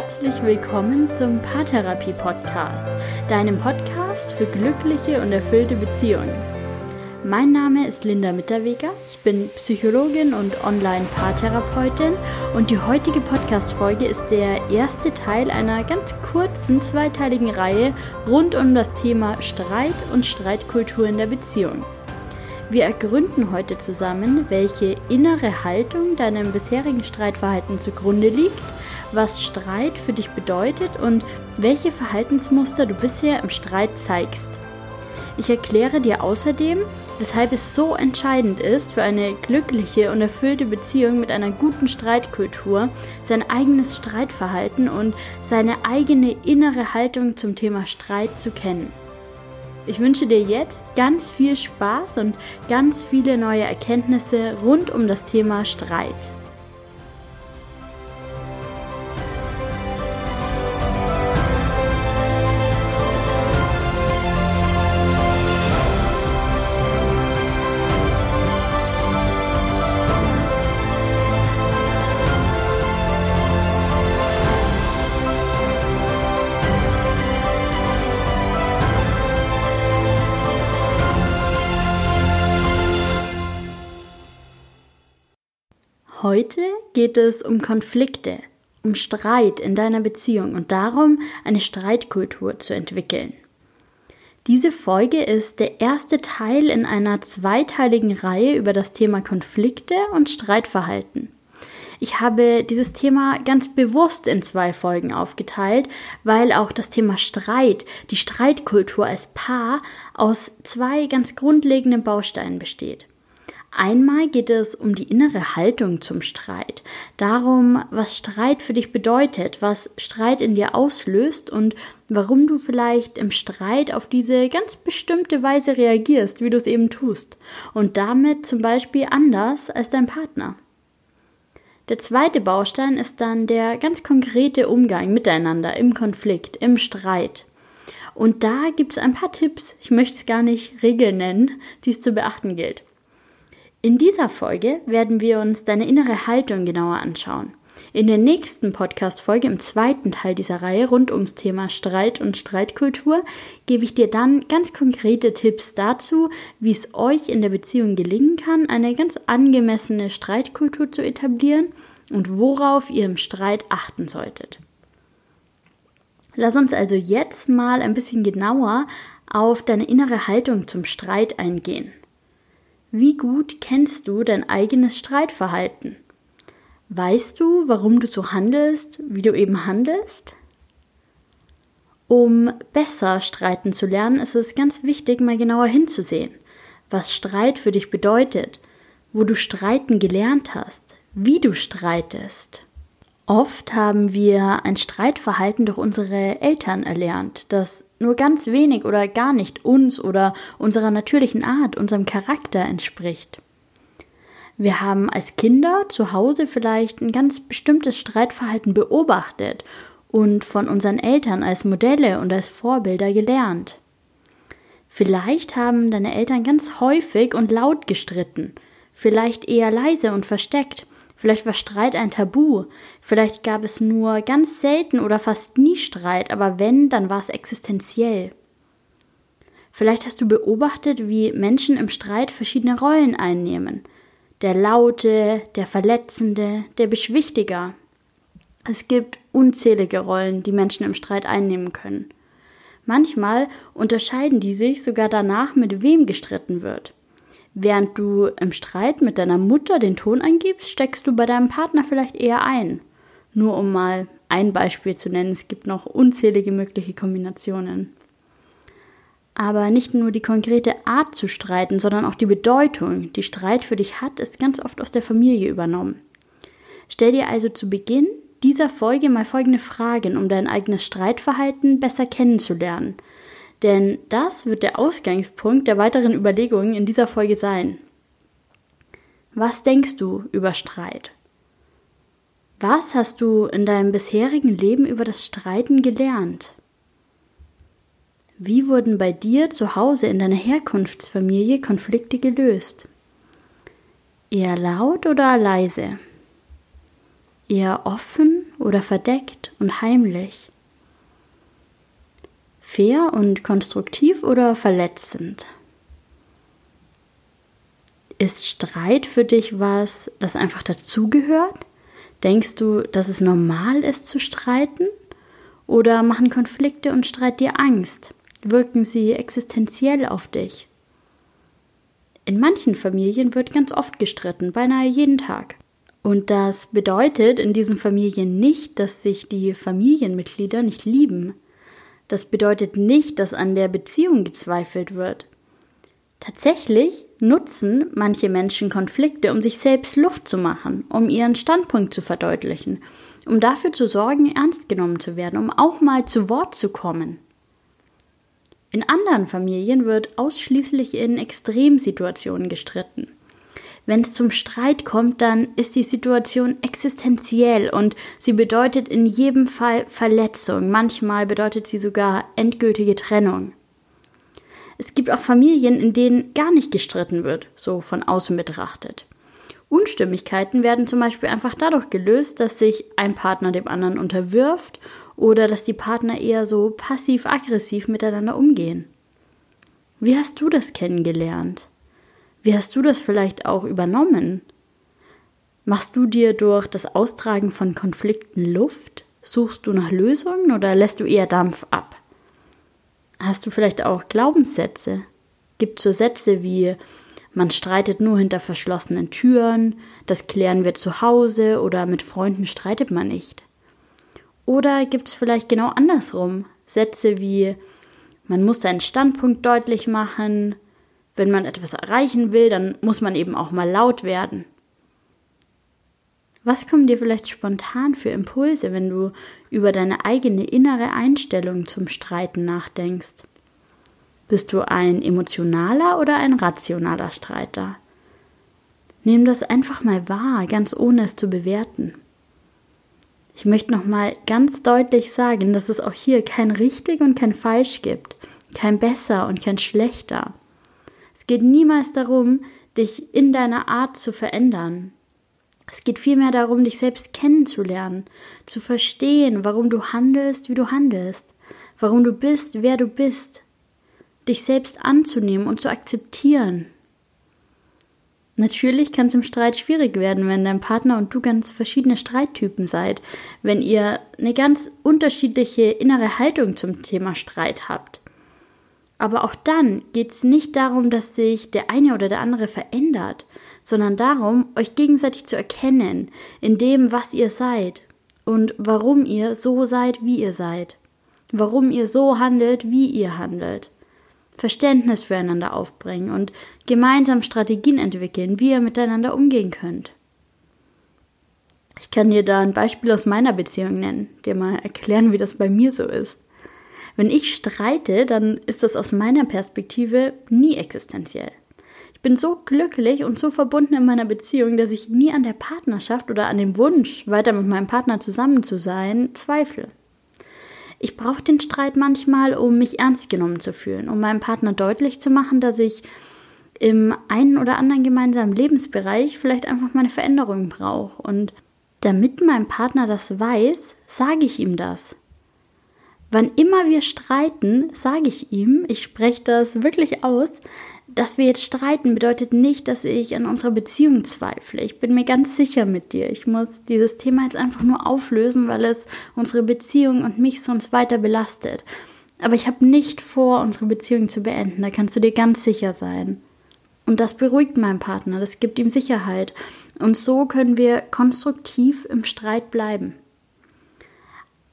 herzlich willkommen zum Paartherapie Podcast, deinem Podcast für glückliche und erfüllte Beziehungen. Mein Name ist Linda Mitterweger, ich bin Psychologin und Online-Paartherapeutin und die heutige Podcast-Folge ist der erste Teil einer ganz kurzen zweiteiligen Reihe rund um das Thema Streit und Streitkultur in der Beziehung. Wir ergründen heute zusammen, welche innere Haltung deinem bisherigen Streitverhalten zugrunde liegt, was Streit für dich bedeutet und welche Verhaltensmuster du bisher im Streit zeigst. Ich erkläre dir außerdem, weshalb es so entscheidend ist, für eine glückliche und erfüllte Beziehung mit einer guten Streitkultur sein eigenes Streitverhalten und seine eigene innere Haltung zum Thema Streit zu kennen. Ich wünsche dir jetzt ganz viel Spaß und ganz viele neue Erkenntnisse rund um das Thema Streit. Heute geht es um Konflikte, um Streit in deiner Beziehung und darum, eine Streitkultur zu entwickeln. Diese Folge ist der erste Teil in einer zweiteiligen Reihe über das Thema Konflikte und Streitverhalten. Ich habe dieses Thema ganz bewusst in zwei Folgen aufgeteilt, weil auch das Thema Streit, die Streitkultur als Paar aus zwei ganz grundlegenden Bausteinen besteht. Einmal geht es um die innere Haltung zum Streit, darum, was Streit für dich bedeutet, was Streit in dir auslöst und warum du vielleicht im Streit auf diese ganz bestimmte Weise reagierst, wie du es eben tust, und damit zum Beispiel anders als dein Partner. Der zweite Baustein ist dann der ganz konkrete Umgang miteinander im Konflikt, im Streit. Und da gibt es ein paar Tipps, ich möchte es gar nicht Regeln nennen, die es zu beachten gilt. In dieser Folge werden wir uns deine innere Haltung genauer anschauen. In der nächsten Podcast-Folge, im zweiten Teil dieser Reihe rund ums Thema Streit und Streitkultur, gebe ich dir dann ganz konkrete Tipps dazu, wie es euch in der Beziehung gelingen kann, eine ganz angemessene Streitkultur zu etablieren und worauf ihr im Streit achten solltet. Lass uns also jetzt mal ein bisschen genauer auf deine innere Haltung zum Streit eingehen. Wie gut kennst du dein eigenes Streitverhalten? Weißt du, warum du so handelst, wie du eben handelst? Um besser streiten zu lernen, ist es ganz wichtig, mal genauer hinzusehen, was Streit für dich bedeutet, wo du streiten gelernt hast, wie du streitest. Oft haben wir ein Streitverhalten durch unsere Eltern erlernt, das nur ganz wenig oder gar nicht uns oder unserer natürlichen Art, unserem Charakter entspricht. Wir haben als Kinder zu Hause vielleicht ein ganz bestimmtes Streitverhalten beobachtet und von unseren Eltern als Modelle und als Vorbilder gelernt. Vielleicht haben deine Eltern ganz häufig und laut gestritten, vielleicht eher leise und versteckt, Vielleicht war Streit ein Tabu. Vielleicht gab es nur ganz selten oder fast nie Streit, aber wenn, dann war es existenziell. Vielleicht hast du beobachtet, wie Menschen im Streit verschiedene Rollen einnehmen. Der Laute, der Verletzende, der Beschwichtiger. Es gibt unzählige Rollen, die Menschen im Streit einnehmen können. Manchmal unterscheiden die sich sogar danach, mit wem gestritten wird. Während du im Streit mit deiner Mutter den Ton angibst, steckst du bei deinem Partner vielleicht eher ein. Nur um mal ein Beispiel zu nennen, es gibt noch unzählige mögliche Kombinationen. Aber nicht nur die konkrete Art zu streiten, sondern auch die Bedeutung, die Streit für dich hat, ist ganz oft aus der Familie übernommen. Stell dir also zu Beginn dieser Folge mal folgende Fragen, um dein eigenes Streitverhalten besser kennenzulernen. Denn das wird der Ausgangspunkt der weiteren Überlegungen in dieser Folge sein. Was denkst du über Streit? Was hast du in deinem bisherigen Leben über das Streiten gelernt? Wie wurden bei dir zu Hause in deiner Herkunftsfamilie Konflikte gelöst? Eher laut oder leise? Eher offen oder verdeckt und heimlich? Fair und konstruktiv oder verletzend? Ist Streit für dich was, das einfach dazugehört? Denkst du, dass es normal ist zu streiten? Oder machen Konflikte und Streit dir Angst? Wirken sie existenziell auf dich? In manchen Familien wird ganz oft gestritten, beinahe jeden Tag. Und das bedeutet in diesen Familien nicht, dass sich die Familienmitglieder nicht lieben. Das bedeutet nicht, dass an der Beziehung gezweifelt wird. Tatsächlich nutzen manche Menschen Konflikte, um sich selbst Luft zu machen, um ihren Standpunkt zu verdeutlichen, um dafür zu sorgen, ernst genommen zu werden, um auch mal zu Wort zu kommen. In anderen Familien wird ausschließlich in Extremsituationen gestritten. Wenn es zum Streit kommt, dann ist die Situation existenziell und sie bedeutet in jedem Fall Verletzung. Manchmal bedeutet sie sogar endgültige Trennung. Es gibt auch Familien, in denen gar nicht gestritten wird, so von außen betrachtet. Unstimmigkeiten werden zum Beispiel einfach dadurch gelöst, dass sich ein Partner dem anderen unterwirft oder dass die Partner eher so passiv-aggressiv miteinander umgehen. Wie hast du das kennengelernt? Wie hast du das vielleicht auch übernommen? Machst du dir durch das Austragen von Konflikten Luft? Suchst du nach Lösungen oder lässt du eher Dampf ab? Hast du vielleicht auch Glaubenssätze? Gibt es so Sätze wie man streitet nur hinter verschlossenen Türen, das klären wir zu Hause oder mit Freunden streitet man nicht? Oder gibt es vielleicht genau andersrum Sätze wie man muss seinen Standpunkt deutlich machen, wenn man etwas erreichen will, dann muss man eben auch mal laut werden. Was kommen dir vielleicht spontan für Impulse, wenn du über deine eigene innere Einstellung zum Streiten nachdenkst? Bist du ein emotionaler oder ein rationaler Streiter? Nimm das einfach mal wahr, ganz ohne es zu bewerten. Ich möchte noch mal ganz deutlich sagen, dass es auch hier kein richtig und kein falsch gibt, kein besser und kein schlechter. Geht niemals darum, dich in deiner Art zu verändern. Es geht vielmehr darum, dich selbst kennenzulernen, zu verstehen, warum du handelst, wie du handelst, warum du bist, wer du bist, dich selbst anzunehmen und zu akzeptieren. Natürlich kann es im Streit schwierig werden, wenn dein Partner und du ganz verschiedene Streittypen seid, wenn ihr eine ganz unterschiedliche innere Haltung zum Thema Streit habt. Aber auch dann geht es nicht darum, dass sich der eine oder der andere verändert, sondern darum, euch gegenseitig zu erkennen in dem, was ihr seid und warum ihr so seid, wie ihr seid, warum ihr so handelt, wie ihr handelt. Verständnis füreinander aufbringen und gemeinsam Strategien entwickeln, wie ihr miteinander umgehen könnt. Ich kann dir da ein Beispiel aus meiner Beziehung nennen, dir mal erklären, wie das bei mir so ist. Wenn ich streite, dann ist das aus meiner Perspektive nie existenziell. Ich bin so glücklich und so verbunden in meiner Beziehung, dass ich nie an der Partnerschaft oder an dem Wunsch, weiter mit meinem Partner zusammen zu sein, zweifle. Ich brauche den Streit manchmal, um mich ernst genommen zu fühlen, um meinem Partner deutlich zu machen, dass ich im einen oder anderen gemeinsamen Lebensbereich vielleicht einfach mal eine Veränderung brauche. Und damit mein Partner das weiß, sage ich ihm das. Wann immer wir streiten, sage ich ihm, ich spreche das wirklich aus, dass wir jetzt streiten, bedeutet nicht, dass ich an unserer Beziehung zweifle. Ich bin mir ganz sicher mit dir. Ich muss dieses Thema jetzt einfach nur auflösen, weil es unsere Beziehung und mich sonst weiter belastet. Aber ich habe nicht vor, unsere Beziehung zu beenden. Da kannst du dir ganz sicher sein. Und das beruhigt meinen Partner, das gibt ihm Sicherheit. Und so können wir konstruktiv im Streit bleiben.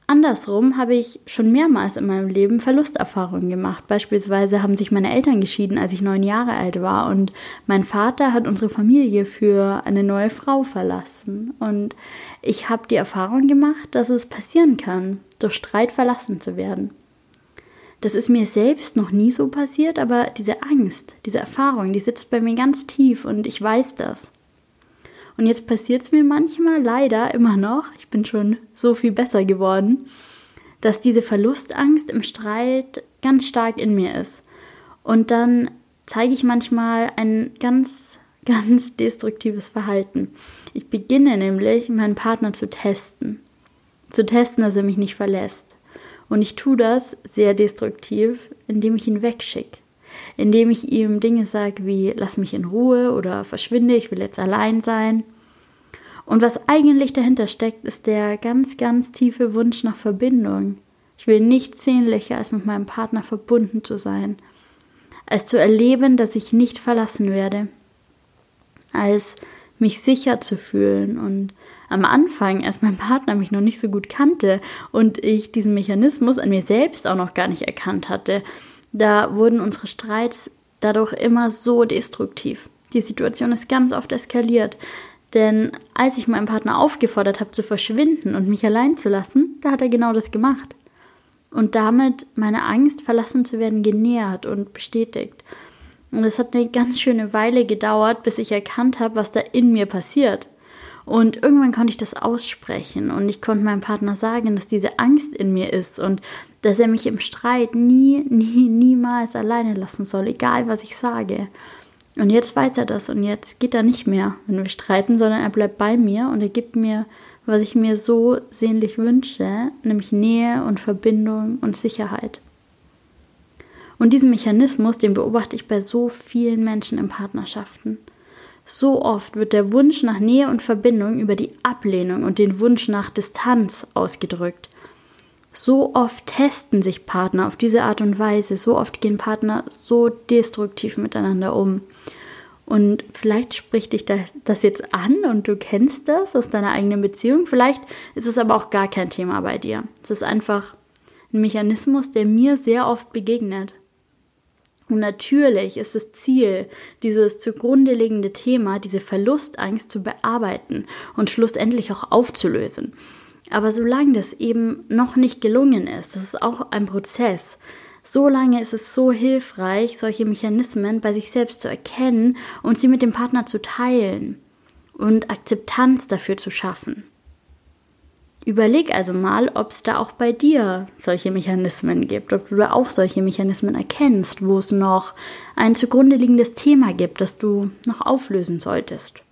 Andersrum habe ich schon mehrmals in meinem Leben Verlusterfahrungen gemacht. Beispielsweise haben sich meine Eltern geschieden, als ich neun Jahre alt war und mein Vater hat unsere Familie für eine neue Frau verlassen. Und ich habe die Erfahrung gemacht, dass es passieren kann, durch Streit verlassen zu werden. Das ist mir selbst noch nie so passiert, aber diese Angst, diese Erfahrung, die sitzt bei mir ganz tief und ich weiß das. Und jetzt passiert es mir manchmal leider immer noch, ich bin schon so viel besser geworden, dass diese Verlustangst im Streit ganz stark in mir ist. Und dann zeige ich manchmal ein ganz, ganz destruktives Verhalten. Ich beginne nämlich, meinen Partner zu testen. zu testen, dass er mich nicht verlässt. Und ich tue das sehr destruktiv, indem ich ihn wegschicke. Indem ich ihm Dinge sage wie lass mich in Ruhe oder verschwinde, ich will jetzt allein sein. Und was eigentlich dahinter steckt, ist der ganz, ganz tiefe Wunsch nach Verbindung. Ich will nichts sehnlicher, als mit meinem Partner verbunden zu sein, als zu erleben, dass ich nicht verlassen werde, als mich sicher zu fühlen und am Anfang, als mein Partner mich noch nicht so gut kannte und ich diesen Mechanismus an mir selbst auch noch gar nicht erkannt hatte, da wurden unsere Streits dadurch immer so destruktiv. Die Situation ist ganz oft eskaliert. Denn als ich meinen Partner aufgefordert habe zu verschwinden und mich allein zu lassen, da hat er genau das gemacht. Und damit meine Angst, verlassen zu werden, genährt und bestätigt. Und es hat eine ganz schöne Weile gedauert, bis ich erkannt habe, was da in mir passiert. Und irgendwann konnte ich das aussprechen und ich konnte meinem Partner sagen, dass diese Angst in mir ist und dass er mich im Streit nie, nie, niemals alleine lassen soll, egal was ich sage. Und jetzt weiß er das und jetzt geht er nicht mehr, wenn wir streiten, sondern er bleibt bei mir und er gibt mir, was ich mir so sehnlich wünsche, nämlich Nähe und Verbindung und Sicherheit. Und diesen Mechanismus, den beobachte ich bei so vielen Menschen in Partnerschaften. So oft wird der Wunsch nach Nähe und Verbindung über die Ablehnung und den Wunsch nach Distanz ausgedrückt. So oft testen sich Partner auf diese Art und Weise, so oft gehen Partner so destruktiv miteinander um. Und vielleicht spricht dich das jetzt an und du kennst das aus deiner eigenen Beziehung. Vielleicht ist es aber auch gar kein Thema bei dir. Es ist einfach ein Mechanismus, der mir sehr oft begegnet. Und natürlich ist das Ziel, dieses zugrunde liegende Thema, diese Verlustangst zu bearbeiten und schlussendlich auch aufzulösen. Aber solange das eben noch nicht gelungen ist, das ist auch ein Prozess, solange ist es so hilfreich, solche Mechanismen bei sich selbst zu erkennen und sie mit dem Partner zu teilen und Akzeptanz dafür zu schaffen. Überleg also mal, ob es da auch bei dir solche Mechanismen gibt, ob du da auch solche Mechanismen erkennst, wo es noch ein zugrunde liegendes Thema gibt, das du noch auflösen solltest.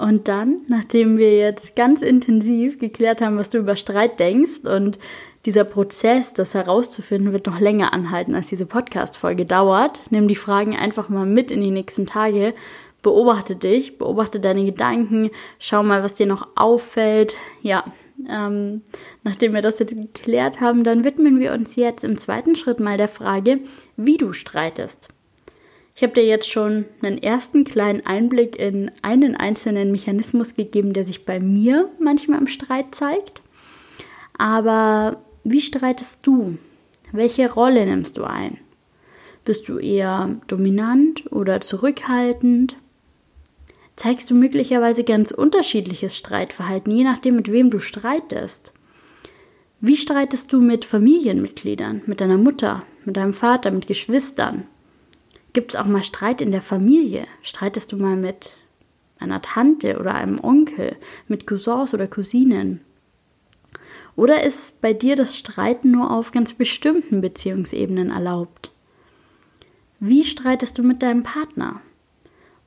Und dann, nachdem wir jetzt ganz intensiv geklärt haben, was du über Streit denkst und dieser Prozess, das herauszufinden, wird noch länger anhalten, als diese Podcast-Folge dauert. Nimm die Fragen einfach mal mit in die nächsten Tage beobachte dich, beobachte deine Gedanken, schau mal, was dir noch auffällt. Ja, ähm, nachdem wir das jetzt geklärt haben, dann widmen wir uns jetzt im zweiten Schritt mal der Frage, wie du streitest. Ich habe dir jetzt schon einen ersten kleinen Einblick in einen einzelnen Mechanismus gegeben, der sich bei mir manchmal im Streit zeigt. Aber wie streitest du? Welche Rolle nimmst du ein? Bist du eher dominant oder zurückhaltend? Zeigst du möglicherweise ganz unterschiedliches Streitverhalten, je nachdem, mit wem du streitest. Wie streitest du mit Familienmitgliedern, mit deiner Mutter, mit deinem Vater, mit Geschwistern? Gibt es auch mal Streit in der Familie? Streitest du mal mit einer Tante oder einem Onkel, mit Cousins oder Cousinen? Oder ist bei dir das Streiten nur auf ganz bestimmten Beziehungsebenen erlaubt? Wie streitest du mit deinem Partner?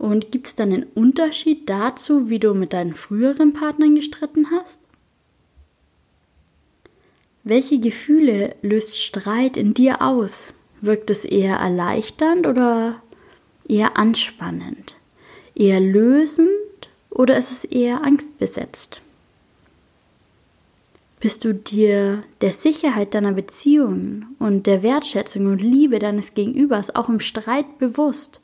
Und gibt es dann einen Unterschied dazu, wie du mit deinen früheren Partnern gestritten hast? Welche Gefühle löst Streit in dir aus? Wirkt es eher erleichternd oder eher anspannend? Eher lösend oder ist es eher angstbesetzt? Bist du dir der Sicherheit deiner Beziehung und der Wertschätzung und Liebe deines Gegenübers auch im Streit bewusst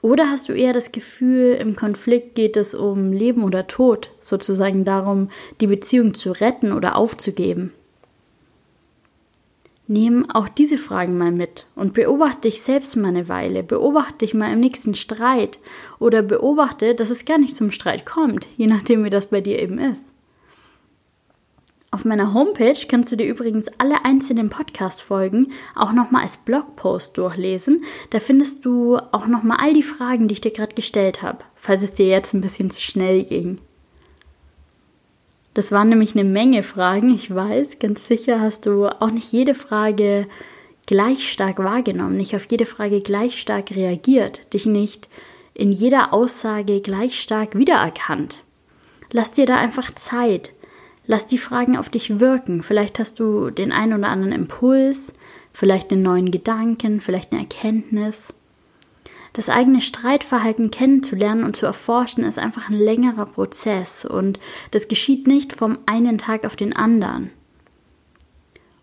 oder hast du eher das Gefühl, im Konflikt geht es um Leben oder Tod, sozusagen darum, die Beziehung zu retten oder aufzugeben? Nimm auch diese Fragen mal mit und beobachte dich selbst mal eine Weile, beobachte dich mal im nächsten Streit oder beobachte, dass es gar nicht zum Streit kommt, je nachdem wie das bei dir eben ist. Auf meiner Homepage kannst du dir übrigens alle einzelnen Podcast-Folgen auch nochmal als Blogpost durchlesen. Da findest du auch nochmal all die Fragen, die ich dir gerade gestellt habe, falls es dir jetzt ein bisschen zu schnell ging. Das waren nämlich eine Menge Fragen, ich weiß, ganz sicher hast du auch nicht jede Frage gleich stark wahrgenommen, nicht auf jede Frage gleich stark reagiert, dich nicht in jeder Aussage gleich stark wiedererkannt. Lass dir da einfach Zeit Lass die Fragen auf dich wirken. Vielleicht hast du den einen oder anderen Impuls, vielleicht einen neuen Gedanken, vielleicht eine Erkenntnis. Das eigene Streitverhalten kennenzulernen und zu erforschen ist einfach ein längerer Prozess und das geschieht nicht vom einen Tag auf den anderen.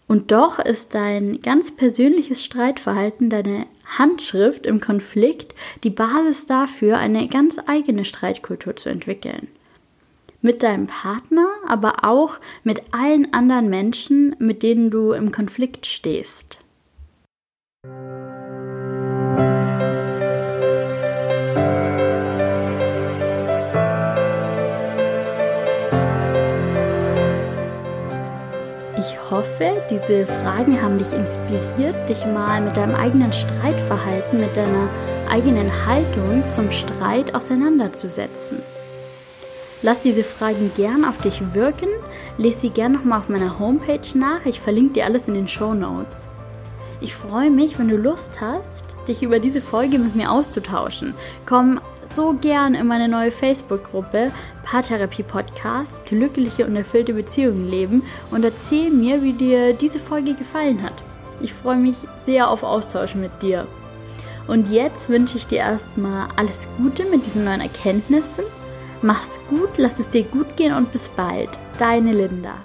Und doch ist dein ganz persönliches Streitverhalten, deine Handschrift im Konflikt die Basis dafür, eine ganz eigene Streitkultur zu entwickeln. Mit deinem Partner, aber auch mit allen anderen Menschen, mit denen du im Konflikt stehst. hoffe, diese Fragen haben dich inspiriert, dich mal mit deinem eigenen Streitverhalten, mit deiner eigenen Haltung zum Streit auseinanderzusetzen. Lass diese Fragen gern auf dich wirken, lese sie gern nochmal auf meiner Homepage nach, ich verlinke dir alles in den Show Notes. Ich freue mich, wenn du Lust hast, dich über diese Folge mit mir auszutauschen. Komm so gern in meine neue Facebook-Gruppe Paartherapie Podcast Glückliche und erfüllte Beziehungen leben und erzähl mir, wie dir diese Folge gefallen hat. Ich freue mich sehr auf Austausch mit dir. Und jetzt wünsche ich dir erstmal alles Gute mit diesen neuen Erkenntnissen. Mach's gut, lass es dir gut gehen und bis bald. Deine Linda.